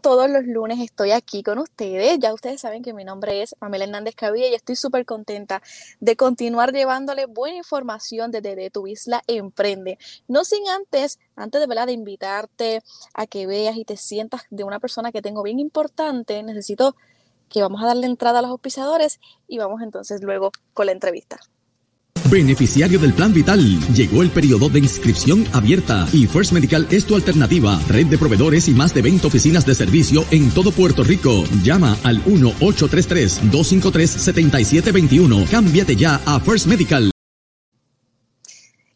todos los lunes estoy aquí con ustedes. Ya ustedes saben que mi nombre es Pamela Hernández Cavilla y estoy súper contenta de continuar llevándole buena información desde de tu isla Emprende. No sin antes, antes de, ¿verdad? de invitarte a que veas y te sientas de una persona que tengo bien importante, necesito que vamos a darle entrada a los auspiciadores y vamos entonces luego con la entrevista. Beneficiario del Plan Vital. Llegó el periodo de inscripción abierta y First Medical es tu alternativa. Red de proveedores y más de 20 oficinas de servicio en todo Puerto Rico. Llama al 1-833-253-7721. Cámbiate ya a First Medical.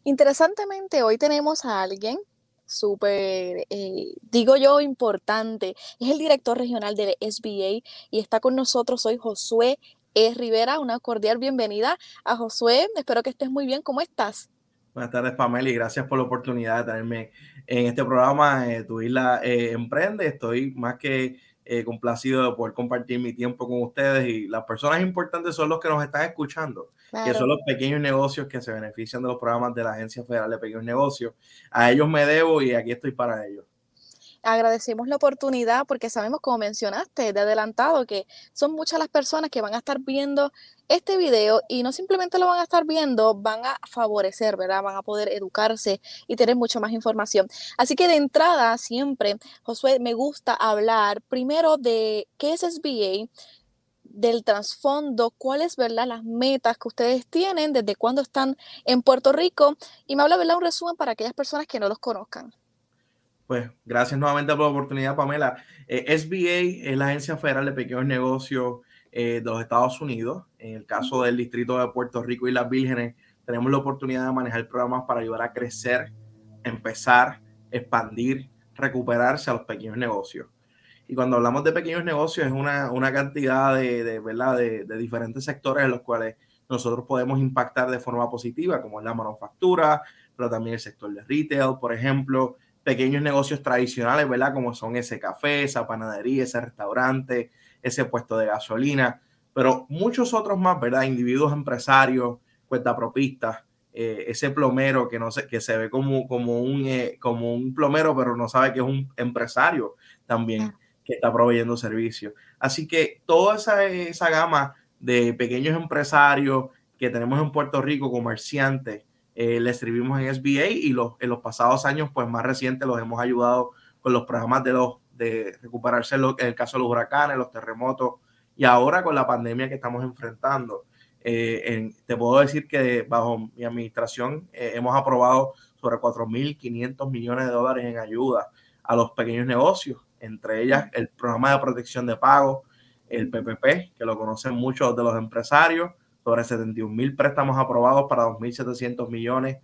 Interesantemente, hoy tenemos a alguien súper, eh, digo yo, importante. Es el director regional del SBA y está con nosotros hoy Josué es Rivera. Una cordial bienvenida a Josué. Espero que estés muy bien. ¿Cómo estás? Buenas tardes, Pamela, y gracias por la oportunidad de tenerme en este programa. Eh, tu isla eh, emprende. Estoy más que eh, complacido de poder compartir mi tiempo con ustedes y las personas importantes son los que nos están escuchando, que son los pequeños negocios que se benefician de los programas de la Agencia Federal de Pequeños Negocios. A ellos me debo y aquí estoy para ellos agradecemos la oportunidad porque sabemos, como mencionaste de adelantado, que son muchas las personas que van a estar viendo este video y no simplemente lo van a estar viendo, van a favorecer, ¿verdad? Van a poder educarse y tener mucho más información. Así que de entrada, siempre, Josué, me gusta hablar primero de qué es SBA, del trasfondo, cuáles, ¿verdad? Las metas que ustedes tienen, desde cuándo están en Puerto Rico y me habla, ¿verdad? Un resumen para aquellas personas que no los conozcan. Pues gracias nuevamente por la oportunidad, Pamela. Eh, SBA es la Agencia Federal de Pequeños Negocios eh, de los Estados Unidos. En el caso del Distrito de Puerto Rico y las Vírgenes, tenemos la oportunidad de manejar programas para ayudar a crecer, empezar, expandir, recuperarse a los pequeños negocios. Y cuando hablamos de pequeños negocios, es una, una cantidad de, de ¿verdad? De, de diferentes sectores en los cuales nosotros podemos impactar de forma positiva, como es la manufactura, pero también el sector de retail, por ejemplo, pequeños negocios tradicionales, ¿verdad? Como son ese café, esa panadería, ese restaurante, ese puesto de gasolina, pero muchos otros más, ¿verdad? Individuos empresarios, cuentapropistas, eh, ese plomero que no sé, que se ve como, como, un, eh, como un plomero, pero no sabe que es un empresario también que está proveyendo servicios. Así que toda esa, esa gama de pequeños empresarios que tenemos en Puerto Rico, comerciantes, eh, le escribimos en SBA y los, en los pasados años, pues más recientes, los hemos ayudado con los programas de, los, de recuperarse en el caso de los huracanes, los terremotos y ahora con la pandemia que estamos enfrentando. Eh, te puedo decir que bajo mi administración eh, hemos aprobado sobre 4.500 millones de dólares en ayuda a los pequeños negocios, entre ellas el programa de protección de pago, el PPP, que lo conocen muchos de los empresarios, sobre 71 mil préstamos aprobados para 2.700 millones.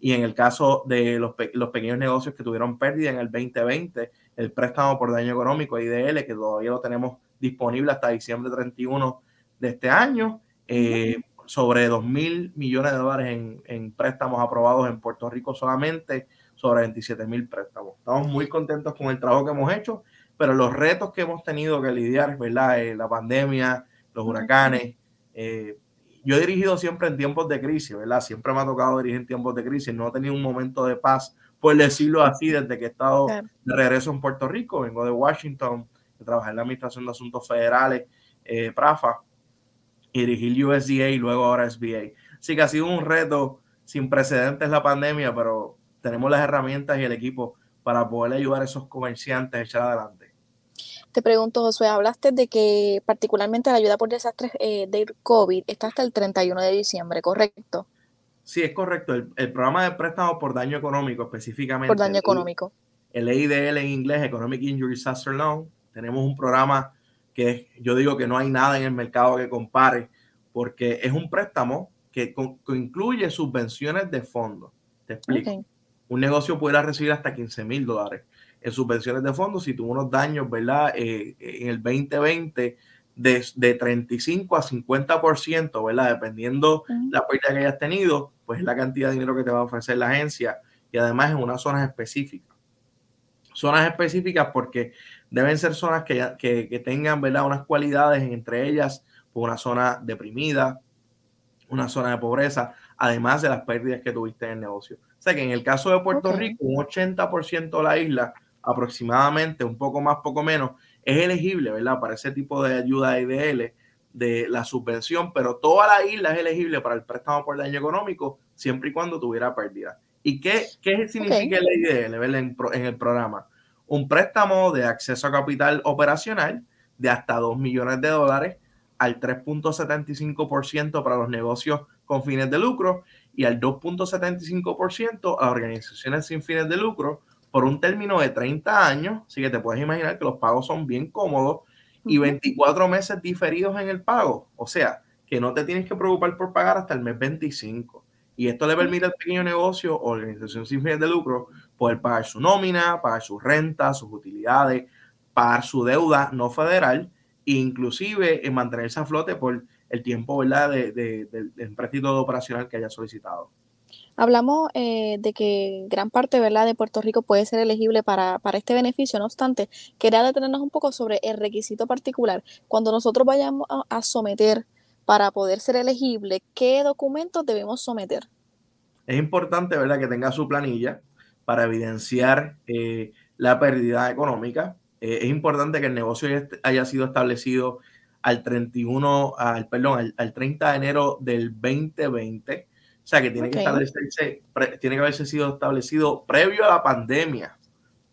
Y en el caso de los, los, pequeños negocios que tuvieron pérdida en el 2020, el préstamo por daño económico IDL, que todavía lo tenemos disponible hasta diciembre 31 de este año, eh, sobre 2 mil millones de dólares en, en, préstamos aprobados en Puerto Rico solamente, sobre 27 mil préstamos. Estamos muy contentos con el trabajo que hemos hecho, pero los retos que hemos tenido que lidiar, ¿verdad? Eh, la pandemia, los huracanes, eh, yo he dirigido siempre en tiempos de crisis, ¿verdad? Siempre me ha tocado dirigir en tiempos de crisis, no he tenido un momento de paz, por decirlo así, desde que he estado de regreso en Puerto Rico, vengo de Washington, trabajé en la Administración de Asuntos Federales, eh, PRAFA, y dirigí USDA y luego ahora SBA. Así que ha sido un reto sin precedentes la pandemia, pero tenemos las herramientas y el equipo para poder ayudar a esos comerciantes a echar adelante. Te pregunto, Josué, hablaste de que particularmente la ayuda por desastres eh, del COVID está hasta el 31 de diciembre, ¿correcto? Sí, es correcto. El, programa de préstamo por daño económico específicamente. Por daño económico. El EIDL en inglés, Economic Injury Disaster Loan. Tenemos un programa que yo digo que no hay nada en el mercado que compare porque es un préstamo que, incluye subvenciones de fondos. Te explico. Un negocio pudiera recibir hasta 15 mil dólares en subvenciones de fondos si tuvo unos daños, ¿verdad? Eh, en el 2020 de, de 35 a 50%, ¿verdad? Dependiendo la pérdida que hayas tenido, pues es la cantidad de dinero que te va a ofrecer la agencia y además en unas zonas específicas. Zonas específicas porque deben ser zonas que, que, que tengan, ¿verdad? Unas cualidades, entre ellas, pues una zona deprimida, una zona de pobreza, además de las pérdidas que tuviste en el negocio. O sea que en el caso de Puerto Rico, un 80% de la isla aproximadamente, un poco más, poco menos, es elegible, ¿verdad? Para ese tipo de ayuda IDL de la subvención, pero toda la isla es elegible para el préstamo por daño económico siempre y cuando tuviera pérdida. ¿Y qué, qué significa el IDL en, en el programa? Un préstamo de acceso a capital operacional de hasta 2 millones de dólares al 3.75% para los negocios con fines de lucro y al 2.75% a organizaciones sin fines de lucro por un término de 30 años. Así que te puedes imaginar que los pagos son bien cómodos y 24 meses diferidos en el pago. O sea, que no te tienes que preocupar por pagar hasta el mes 25. Y esto le permite al pequeño negocio o organización sin fines de lucro poder pagar su nómina, pagar sus rentas, sus utilidades, pagar su deuda no federal e inclusive en mantenerse a flote por el tiempo ¿verdad? De, de, del préstamo operacional que haya solicitado. Hablamos eh, de que gran parte ¿verdad? de Puerto Rico puede ser elegible para, para, este beneficio, no obstante, quería detenernos un poco sobre el requisito particular. Cuando nosotros vayamos a, someter para poder ser elegible, ¿qué documentos debemos someter? Es importante ¿verdad? que tenga su planilla para evidenciar eh, la pérdida económica. Eh, es importante que el negocio haya sido establecido al 31, al, perdón, al, 30 de enero del 2020. O sea que tiene que establecerse, tiene que haberse sido establecido previo a la pandemia.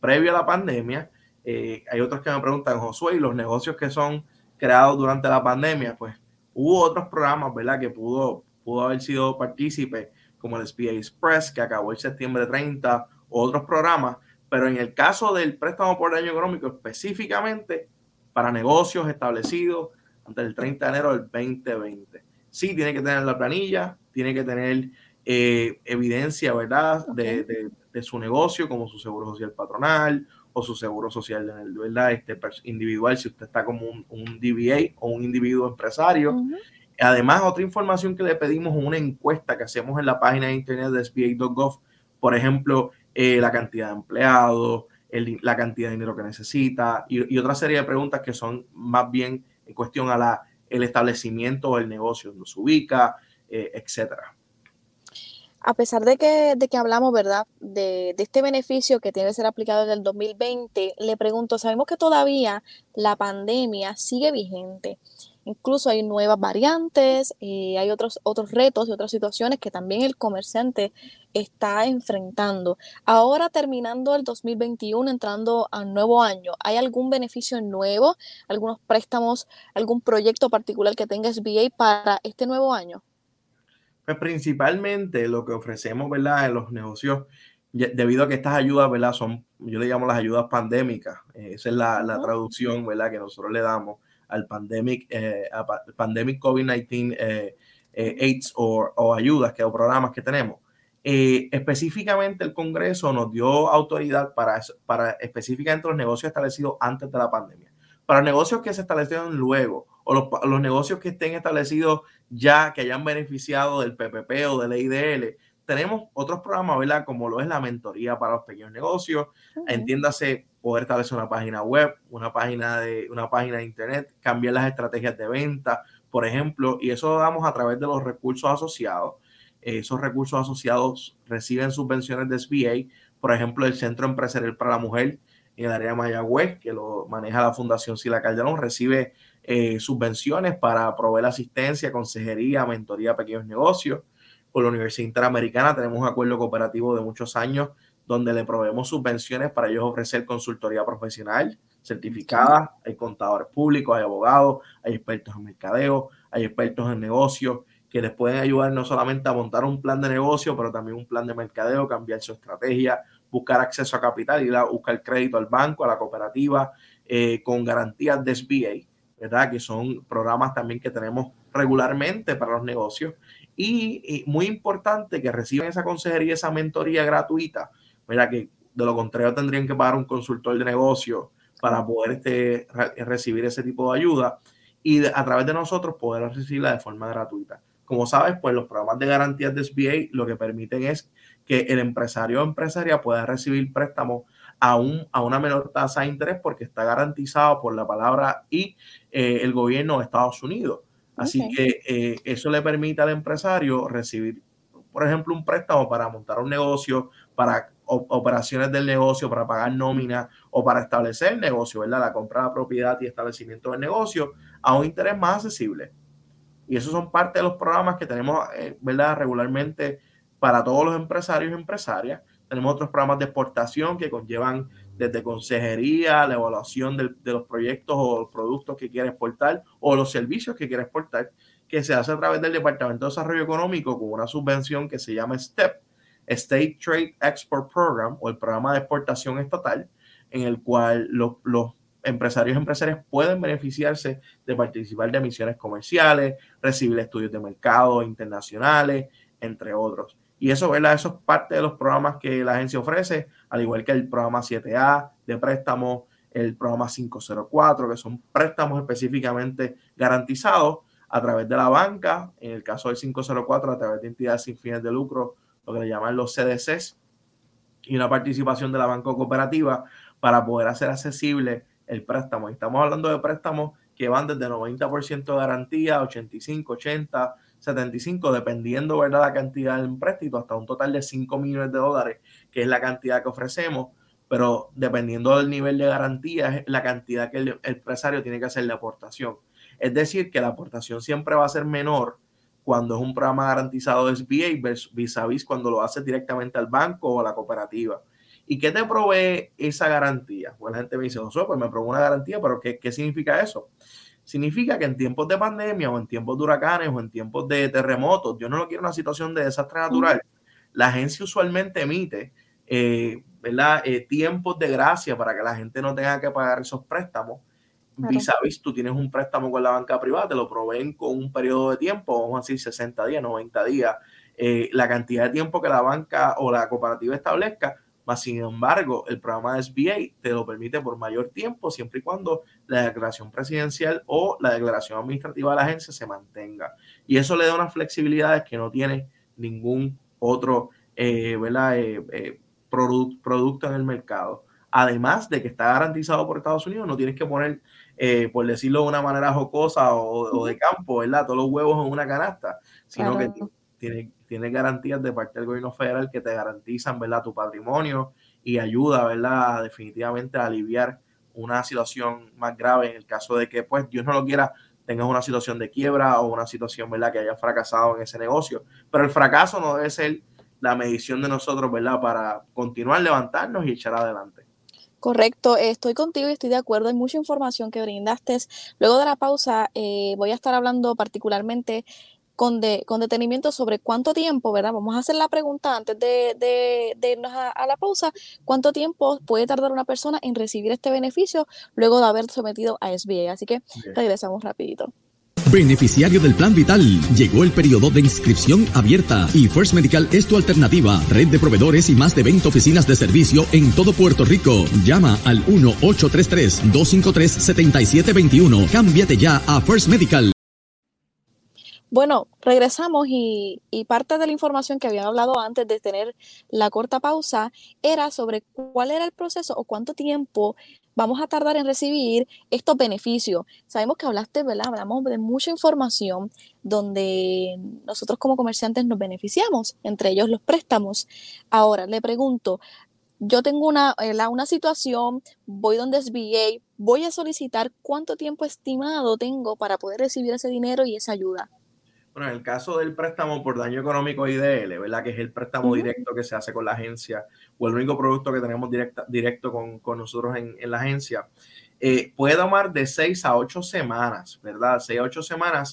Previo a la pandemia. Eh, hay otros que me preguntan, Josué, ¿y los negocios que son creados durante la pandemia? Pues hubo otros programas, ¿verdad? Que pudo, pudo haber sido partícipe, como el SBA Express, que acabó el septiembre 30, otros programas. Pero en el caso del préstamo por daño económico, específicamente para negocios establecidos antes del 30 de enero del 2020. Sí, tiene que tener la planilla, tiene que tener eh, evidencia, ¿verdad?, de, su negocio, como su seguro social patronal o su seguro social, ¿verdad?, este, individual, si usted está como un, DBA o un individuo empresario. Además, otra información que le pedimos, una encuesta que hacemos en la página de internet de SBA.gov, por ejemplo, eh, la cantidad de empleados, la cantidad de dinero que necesita y, y, otra serie de preguntas que son más bien en cuestión a la, el establecimiento del negocio, donde se ubica, eh, etcétera. A pesar de que, de que hablamos, ¿verdad?, de, de, este beneficio que tiene que ser aplicado en el 2020, le pregunto, sabemos que todavía la pandemia sigue vigente. Incluso hay nuevas variantes, eh, hay otros, otros retos y otras situaciones que también el comerciante está enfrentando. Ahora terminando el 2021, entrando al nuevo año, ¿hay algún beneficio nuevo, algunos préstamos, algún proyecto particular que tenga SBA para este nuevo año? Pues principalmente lo que ofrecemos, ¿verdad? En los negocios, debido a que estas ayudas, ¿verdad? Son, yo le llamo las ayudas pandémicas, eh, esa es la, la traducción, ¿verdad? Que nosotros le damos al pandemic, eh, pandemic COVID-19 eh, eh, AIDS o, ayudas que, o programas que tenemos. específicamente el Congreso nos dio autoridad para, para específicamente los negocios establecidos antes de la pandemia. Para negocios que se establecieron luego o los, los negocios que estén establecidos ya, que hayan beneficiado del PPP o del IDL, tenemos otros programas, ¿verdad? Como lo es la mentoría para los pequeños negocios. Entiéndase poder establecer una página web, una página de una página de internet, cambiar las estrategias de venta, por ejemplo, y eso lo damos a través de los recursos asociados. esos recursos asociados reciben subvenciones de SBA, por ejemplo, el Centro Empresarial para la Mujer en el área de Mayagüez, que lo maneja la Fundación Sila Calderón, recibe eh, subvenciones para proveer asistencia, consejería, mentoría a pequeños negocios. Con la Universidad Interamericana tenemos un acuerdo cooperativo de muchos años donde le proveemos subvenciones para ellos ofrecer consultoría profesional certificada. Hay contadores públicos, hay abogados, hay expertos en mercadeo, hay expertos en negocios que les pueden ayudar no solamente a montar un plan de negocio, pero también un plan de mercadeo, cambiar su estrategia, buscar acceso a capital, ir a buscar crédito al banco, a la cooperativa, eh, con garantías de SBA, ¿verdad? Que son programas también que tenemos regularmente para los negocios. Y, y muy importante que reciban esa consejería, esa mentoría gratuita Mira que de lo contrario tendrían que pagar un consultor de negocio para poder este, recibir ese tipo de ayuda y a través de nosotros poder recibirla de forma gratuita. Como sabes, pues los programas de garantías de SBA lo que permiten es que el empresario o empresaria pueda recibir préstamos a, un, a una menor tasa de interés porque está garantizado por la palabra y eh, el gobierno de Estados Unidos. Así que eh, eso le permite al empresario recibir, por ejemplo, un préstamo para montar un negocio, para operaciones del negocio, para pagar nómina o para establecer el negocio, ¿verdad? La compra de propiedad y establecimiento del negocio a un interés más accesible. Y esos son parte de los programas que tenemos, eh, ¿verdad? Regularmente para todos los empresarios y empresarias. Tenemos otros programas de exportación que conllevan desde consejería, la evaluación de, de los proyectos o los productos que quiere exportar o los servicios que quiere exportar, que se hace a través del Departamento de Desarrollo Económico con una subvención que se llama STEP, State Trade Export Program o el programa de exportación estatal, en el cual los, empresarios y empresarias pueden beneficiarse de participar de misiones comerciales, recibir estudios de mercado internacionales, entre otros. Y eso, ¿verdad? Eso es parte de los programas que la agencia ofrece, al igual que el programa 7A de préstamos, el programa 504, que son préstamos específicamente garantizados a través de la banca, en el caso del 504 a través de entidades sin fines de lucro lo que le llaman los CDCs, y una participación de la banca cooperativa para poder hacer accesible el préstamo. estamos hablando de préstamos que van desde 90% de garantía, 85, 80, 75, dependiendo ¿verdad? la cantidad del empréstito, hasta un total de 5 millones de dólares, que es la cantidad que ofrecemos, pero dependiendo del nivel de garantía, es la cantidad que el empresario tiene que hacer de aportación. Es decir, que la aportación siempre va a ser menor cuando es un programa garantizado de SBA vis a vis cuando lo haces directamente al banco o a la cooperativa. ¿Y qué te provee esa garantía? Pues la gente me dice, Josué, pues me provee una garantía, pero ¿qué, ¿qué significa eso? Significa que en tiempos de pandemia o en tiempos de huracanes o en tiempos de terremotos, yo no lo quiero una situación de desastre natural, la agencia usualmente emite eh, ¿verdad? Eh, tiempos de gracia para que la gente no tenga que pagar esos préstamos vis a vis, tú tienes un préstamo con la banca privada, te lo proveen con un periodo de tiempo, vamos a decir 60 días, 90 días, eh, la cantidad de tiempo que la banca o la cooperativa establezca, más sin embargo, el programa de SBA te lo permite por mayor tiempo, siempre y cuando la declaración presidencial o la declaración administrativa de la agencia se mantenga. Y eso le da unas flexibilidades que no tiene ningún otro eh, eh, producto en el mercado además de que está garantizado por Estados Unidos, no tienes que poner, eh, por decirlo de una manera jocosa o, de campo, ¿verdad? Todos los huevos en una canasta, sino que tiene, tiene garantías de parte del gobierno federal que te garantizan, ¿verdad? Tu patrimonio y ayuda, ¿verdad? Definitivamente a aliviar una situación más grave en el caso de que, pues, Dios no lo quiera, tengas una situación de quiebra o una situación, ¿verdad? Que haya fracasado en ese negocio. Pero el fracaso no debe ser la medición de nosotros, ¿verdad? Para continuar levantarnos y echar adelante. Correcto, estoy contigo y estoy de acuerdo. Hay mucha información que brindaste. Luego de la pausa eh, voy a estar hablando particularmente con, con detenimiento sobre cuánto tiempo, ¿verdad? Vamos a hacer la pregunta antes de, de, irnos a, la pausa. ¿Cuánto tiempo puede tardar una persona en recibir este beneficio luego de haber sometido a SBA? Así que regresamos rapidito. Beneficiario del Plan Vital. Llegó el periodo de inscripción abierta y First Medical es tu alternativa. Red de proveedores y más de 20 oficinas de servicio en todo Puerto Rico. Llama al 1-833-253-7721. Cámbiate ya a First Medical. Bueno, regresamos y, y, parte de la información que habían hablado antes de tener la corta pausa era sobre cuál era el proceso o cuánto tiempo vamos a tardar en recibir estos beneficios. Sabemos que hablaste, ¿verdad? Hablamos de mucha información donde nosotros como comerciantes nos beneficiamos, entre ellos los préstamos. Ahora, le pregunto, yo tengo una, una situación, voy donde SBA, voy a solicitar cuánto tiempo estimado tengo para poder recibir ese dinero y esa ayuda. Bueno, en el caso del préstamo por daño económico IDL, ¿verdad? Que es el préstamo directo que se hace con la agencia o el único producto que tenemos directa, directo con, con nosotros en, en, la agencia, eh, puede tomar de seis a ocho semanas, ¿verdad? Seis a ocho semanas.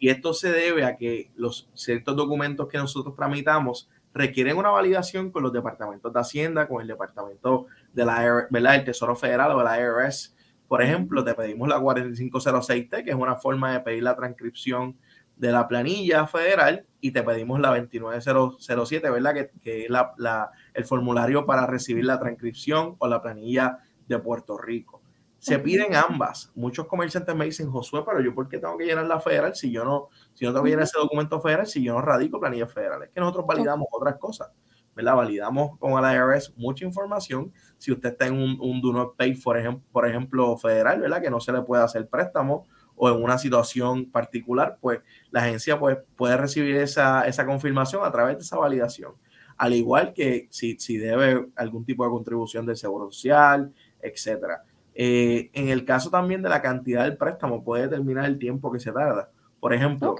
Y esto se debe a que los ciertos documentos que nosotros tramitamos requieren una validación con los departamentos de Hacienda, con el departamento de la, ¿verdad? El Tesoro Federal o la IRS. Por ejemplo, te pedimos la 4506T, que es una forma de pedir la transcripción de la planilla federal y te pedimos la 29007, ¿verdad? Que, que es la, el formulario para recibir la transcripción o la planilla de Puerto Rico. Se piden ambas. Muchos comerciantes me dicen, Josué, pero yo por qué tengo que llenar la federal si yo no, si no tengo que llenar ese documento federal, si yo no radico planilla federal. Es que nosotros validamos otras cosas. ¿verdad? Validamos con el IRS mucha información. Si usted está en un, un do not pay, por ejemplo, por ejemplo, federal, ¿verdad? Que no se le puede hacer préstamo o en una situación particular, pues la agencia pues, puede recibir esa, esa confirmación a través de esa validación. al igual que si, si debe algún tipo de contribución del seguro social, etcétera. Eh, en el caso también de la cantidad del préstamo, puede determinar el tiempo que se tarda. Por ejemplo,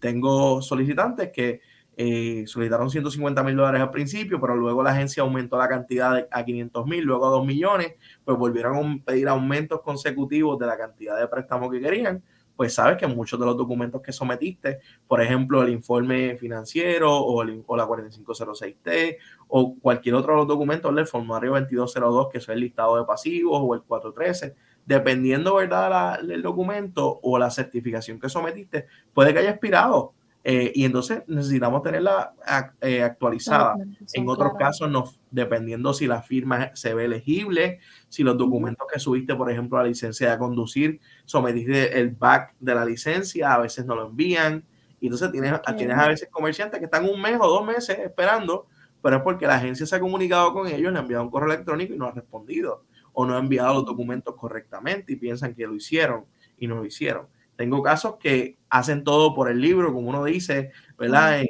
tengo solicitantes que eh, solicitaron 150 mil dólares al principio, pero luego la agencia aumentó la cantidad a 500 mil, luego a 2 millones, pues volvieron a pedir aumentos consecutivos de la cantidad de préstamo que querían pues sabes que muchos de los documentos que sometiste, por ejemplo, el informe financiero o, la 4506T o cualquier otro de los documentos del formulario 2202, que es el listado de pasivos o el 413, dependiendo, ¿verdad?, del documento o la certificación que sometiste, puede que haya expirado. Eh, y entonces necesitamos tenerla eh, actualizada. En otros casos, no, dependiendo si la firma se ve elegible, si los documentos que subiste, por ejemplo, la licencia de conducir, sometiste el back de la licencia, a veces no lo envían. Y entonces tienes, tienes a veces comerciantes que están un mes o dos meses esperando, pero es porque la agencia se ha comunicado con ellos, le ha enviado un correo electrónico y no ha respondido, o no ha enviado los documentos correctamente y piensan que lo hicieron y no lo hicieron. Tengo casos que hacen todo por el libro, como uno dice, ¿verdad?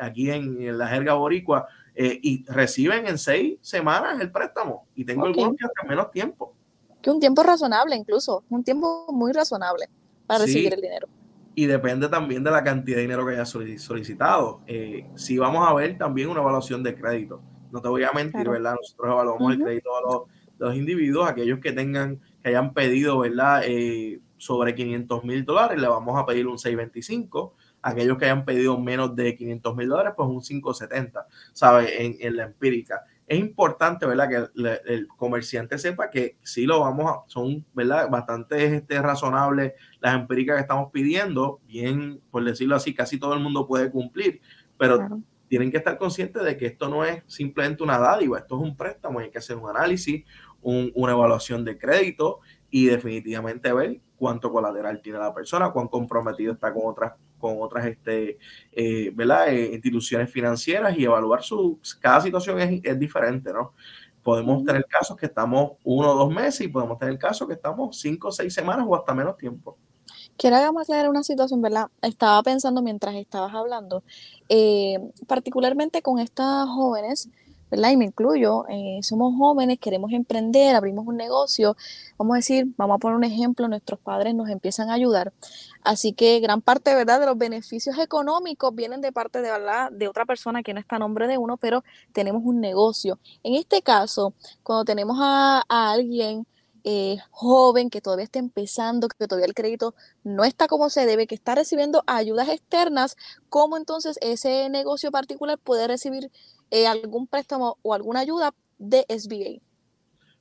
aquí en, la jerga boricua, eh, y reciben en seis semanas el préstamo. Y tengo algunos que hasta menos tiempo. Que un tiempo razonable, incluso, un tiempo muy razonable para recibir el dinero. Y depende también de la cantidad de dinero que haya solicitado. Eh, si vamos a ver también una evaluación de crédito. No te voy a mentir, ¿verdad? Nosotros evaluamos el crédito de los, los, individuos, aquellos que tengan, que hayan pedido, ¿verdad? Eh, sobre 500 mil dólares, le vamos a pedir un 625. Aquellos que hayan pedido menos de 500 mil dólares, pues un 570, ¿sabe? En, en, la empírica. Es importante, ¿verdad? Que el, comerciante sepa que sí lo vamos a, son, ¿verdad? Bastante este, razonables las empíricas que estamos pidiendo, bien, por decirlo así, casi todo el mundo puede cumplir, pero tienen que estar conscientes de que esto no es simplemente una dádiva, esto es un préstamo, hay que hacer un análisis, una evaluación de crédito y definitivamente ver cuánto colateral tiene la persona, cuán comprometido está con otras, con otras este, eh, ¿verdad? Eh, instituciones financieras y evaluar su, cada situación es, es, diferente, ¿no? Podemos tener casos que estamos uno o dos meses y podemos tener casos que estamos cinco o seis semanas o hasta menos tiempo. Quiero aclarar una situación, ¿verdad? Estaba pensando mientras estabas hablando, eh, particularmente con estas jóvenes ¿verdad? Y me incluyo, eh, somos jóvenes, queremos emprender, abrimos un negocio, vamos a decir, vamos a poner un ejemplo, nuestros padres nos empiezan a ayudar. Así que gran parte, ¿verdad?, de los beneficios económicos vienen de parte de, ¿verdad? de otra persona que no está a nombre de uno, pero tenemos un negocio. En este caso, cuando tenemos a, alguien eh, joven que todavía está empezando, que todavía el crédito no está como se debe, que está recibiendo ayudas externas, ¿cómo entonces ese negocio particular puede recibir eh, algún préstamo o alguna ayuda de SBA.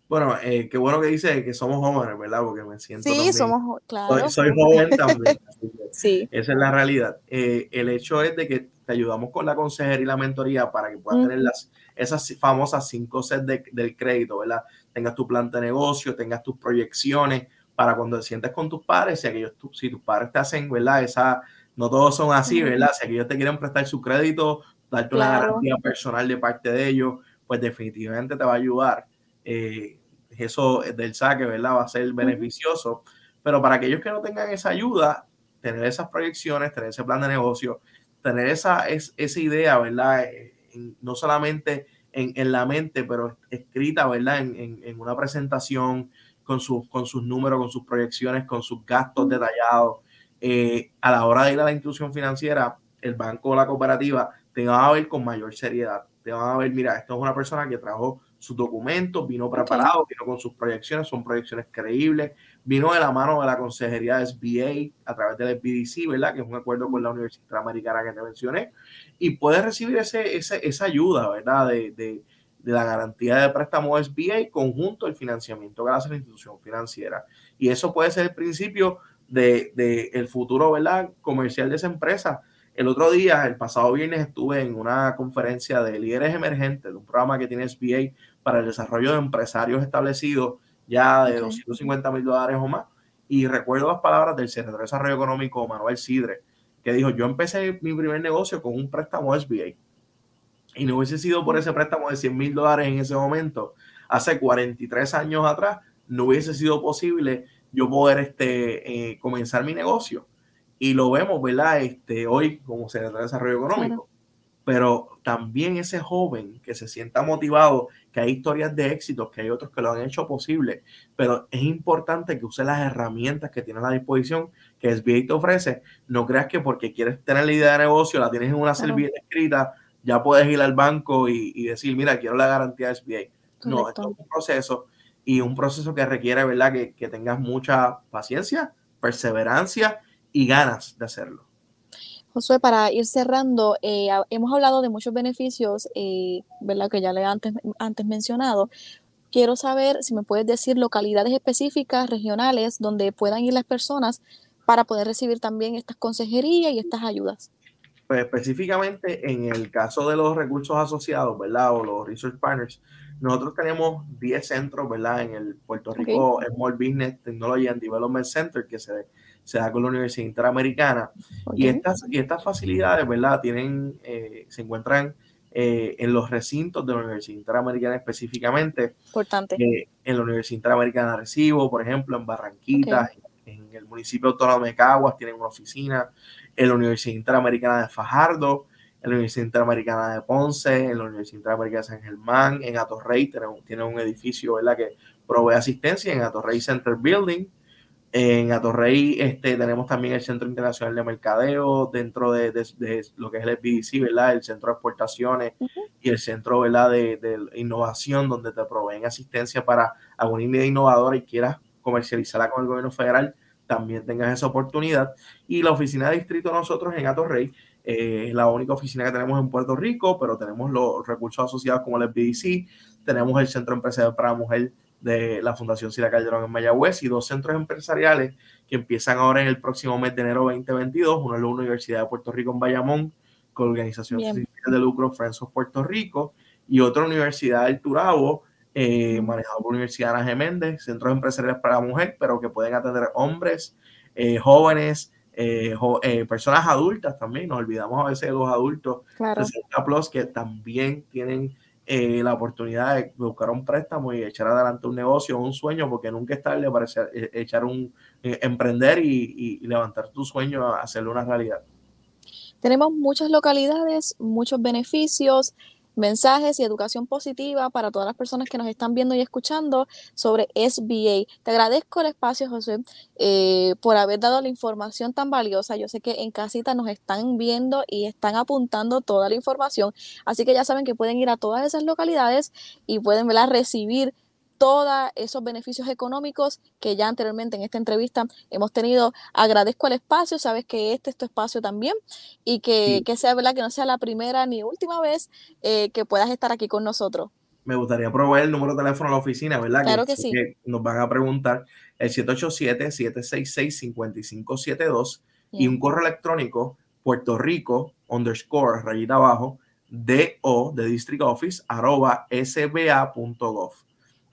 Bueno, eh, qué bueno que dice que somos jóvenes, ¿verdad? Porque me siento. Sí, somos, claro. Soy, joven también. sí. Esa es la realidad. Eh, el hecho es de que te ayudamos con la consejería y la mentoría para que puedas tener las, esas famosas cinco sets del crédito, ¿verdad? Tengas tu plan de negocio, tengas tus proyecciones para cuando te sientes con tus padres, si, aquellos, si tus padres te hacen, ¿verdad? Esa, no todos son así, ¿verdad? Si aquellos te quieren prestar su crédito, darte una garantía personal de parte de ellos, pues definitivamente te va a ayudar. Eh, eso del saque, ¿verdad? Va a ser beneficioso. Pero para aquellos que no tengan esa ayuda, tener esas proyecciones, tener ese plan de negocio, tener esa, esa idea, ¿verdad? Eh, no solamente en, la mente, pero escrita, ¿verdad? En, una presentación con, sus, con sus números, con sus proyecciones, con sus gastos detallados. Eh, a la hora de ir a la institución financiera, el banco o la cooperativa te van a ver con mayor seriedad. Te van a ver, mira, esto es una persona que trajo sus documentos, vino preparado, vino con sus proyecciones, son proyecciones creíbles, vino de la mano de la consejería de SBA a través del BDC, ¿verdad? Que es un acuerdo con la Universidad Americana que te mencioné, y puedes recibir ese, esa ayuda, ¿verdad? De, de, de, la garantía de préstamo SBA conjunto al financiamiento que hace la institución financiera. Y eso puede ser el principio del de, el futuro, ¿verdad? Comercial de esa empresa el otro día, el pasado viernes, estuve en una conferencia de líderes emergentes de un programa que tiene SBA para el desarrollo de empresarios establecidos ya de 250 mil dólares o más. Y recuerdo las palabras del secretario de Desarrollo Económico, Manuel Sidre, que dijo, yo empecé mi primer negocio con un préstamo SBA. Y no hubiese sido por ese préstamo de 100 mil dólares en ese momento, hace 43 años atrás, no hubiese sido posible yo poder este, eh, comenzar mi negocio y lo vemos, ¿verdad? Este, hoy como se de Desarrollo Económico. Pero también ese joven que se sienta motivado, que hay historias de éxito, que hay otros que lo han hecho posible, pero es importante que use las herramientas que tiene a la disposición, que SBA te ofrece. No creas que porque quieres tener la idea de negocio, la tienes en una servilleta escrita, ya puedes ir al banco y, decir, mira, quiero la garantía de SBA. No, esto es un proceso y un proceso que requiere, ¿verdad?, que, que tengas mucha paciencia, perseverancia y ganas de hacerlo. Josué, para ir cerrando, eh, hemos hablado de muchos beneficios, eh, ¿verdad? Que ya le he antes, antes mencionado. Quiero saber si me puedes decir localidades específicas, regionales, donde puedan ir las personas para poder recibir también estas consejerías y estas ayudas. Pues específicamente en el caso de los recursos asociados, ¿verdad? O los research partners, nosotros tenemos 10 centros, ¿verdad? En el Puerto Rico Small Business Technology and Development Center, que se se da con la Universidad Interamericana. Y, estas, y estas facilidades, ¿verdad? Tienen, eh, se encuentran eh, en los recintos de la Universidad Interamericana específicamente. Importante. Eh, en la Universidad Interamericana de Recibo, por ejemplo, en Barranquita, en, el municipio autónomo de Caguas tienen una oficina, en la Universidad Interamericana de Fajardo, en la Universidad Interamericana de Ponce, en la Universidad Interamericana de San Germán, en Atorrey tienen, tienen un edificio, ¿verdad? Que provee asistencia en Atorrey Center Building en Atorrey este, tenemos también el Centro Internacional de Mercadeo, dentro de, lo que es el BDC, ¿verdad? El Centro de Exportaciones y el Centro ¿verdad? De, Innovación, donde te proveen asistencia para alguna idea innovadora y quieras comercializarla con el gobierno federal, también tengas esa oportunidad. Y la oficina de distrito nosotros en Atorrey eh, es la única oficina que tenemos en Puerto Rico, pero tenemos los recursos asociados como el BDC, tenemos el Centro Empresarial para Mujer de la Fundación Sila Calderón en Mayagüez y dos centros empresariales que empiezan ahora en el próximo mes de enero 2022. Uno es la Universidad de Puerto Rico en Bayamón, con organización de lucro Friends of Puerto Rico, y otra Universidad del Turabo, eh, manejado por la Universidad Ana Geméndez, centros empresariales para la mujer, pero que pueden atender hombres, eh, jóvenes, eh, personas adultas también. Nos olvidamos a veces de los adultos, claro. plus, que también tienen eh, la oportunidad de buscar un préstamo y echar adelante un negocio, un sueño, porque nunca es tarde para eh, echar un, eh, emprender y, y, levantar tu sueño a hacerlo una realidad. Tenemos muchas localidades, muchos beneficios mensajes y educación positiva para todas las personas que nos están viendo y escuchando sobre SBA. Te agradezco el espacio, José, eh, por haber dado la información tan valiosa. Yo sé que en casita nos están viendo y están apuntando toda la información, así que ya saben que pueden ir a todas esas localidades y pueden recibir todos esos beneficios económicos que ya anteriormente en esta entrevista hemos tenido. Agradezco el espacio, sabes que este es tu espacio también y que, sea verdad que no sea la primera ni última vez eh, que puedas estar aquí con nosotros. Me gustaría proveer el número de teléfono a la oficina, ¿verdad? Claro que, sí. nos van a preguntar el 787-766-5572 y un correo electrónico Puerto Rico underscore rayita abajo do de district office arroba sba.gov.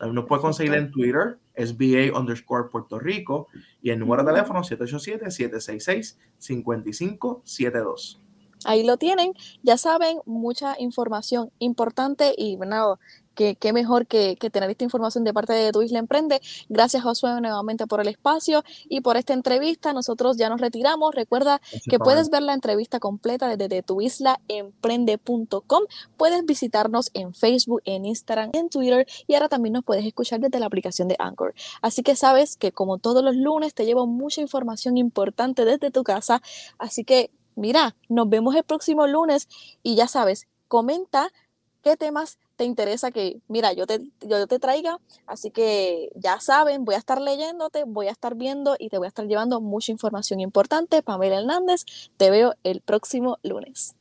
También nos puede conseguir en Twitter, SBA underscore Puerto Rico, y el número de teléfono 787-766-5572. Ahí lo tienen, ya saben, mucha información importante y bueno, qué, qué mejor que, tener esta información de parte de Tu Isla Emprende. Gracias, Josué, nuevamente por el espacio y por esta entrevista. Nosotros ya nos retiramos. Recuerda que puedes ver la entrevista completa desde tuislaemprende.com. Puedes visitarnos en Facebook, en Instagram, en Twitter y ahora también nos puedes escuchar desde la aplicación de Anchor. Así que sabes que como todos los lunes te llevo mucha información importante desde tu casa. Así que mira, nos vemos el próximo lunes y ya sabes, comenta qué temas te interesa que, mira, yo te, yo te traiga. Así que ya saben, voy a estar leyéndote, voy a estar viendo y te voy a estar llevando mucha información importante. Pamela Hernández, te veo el próximo lunes.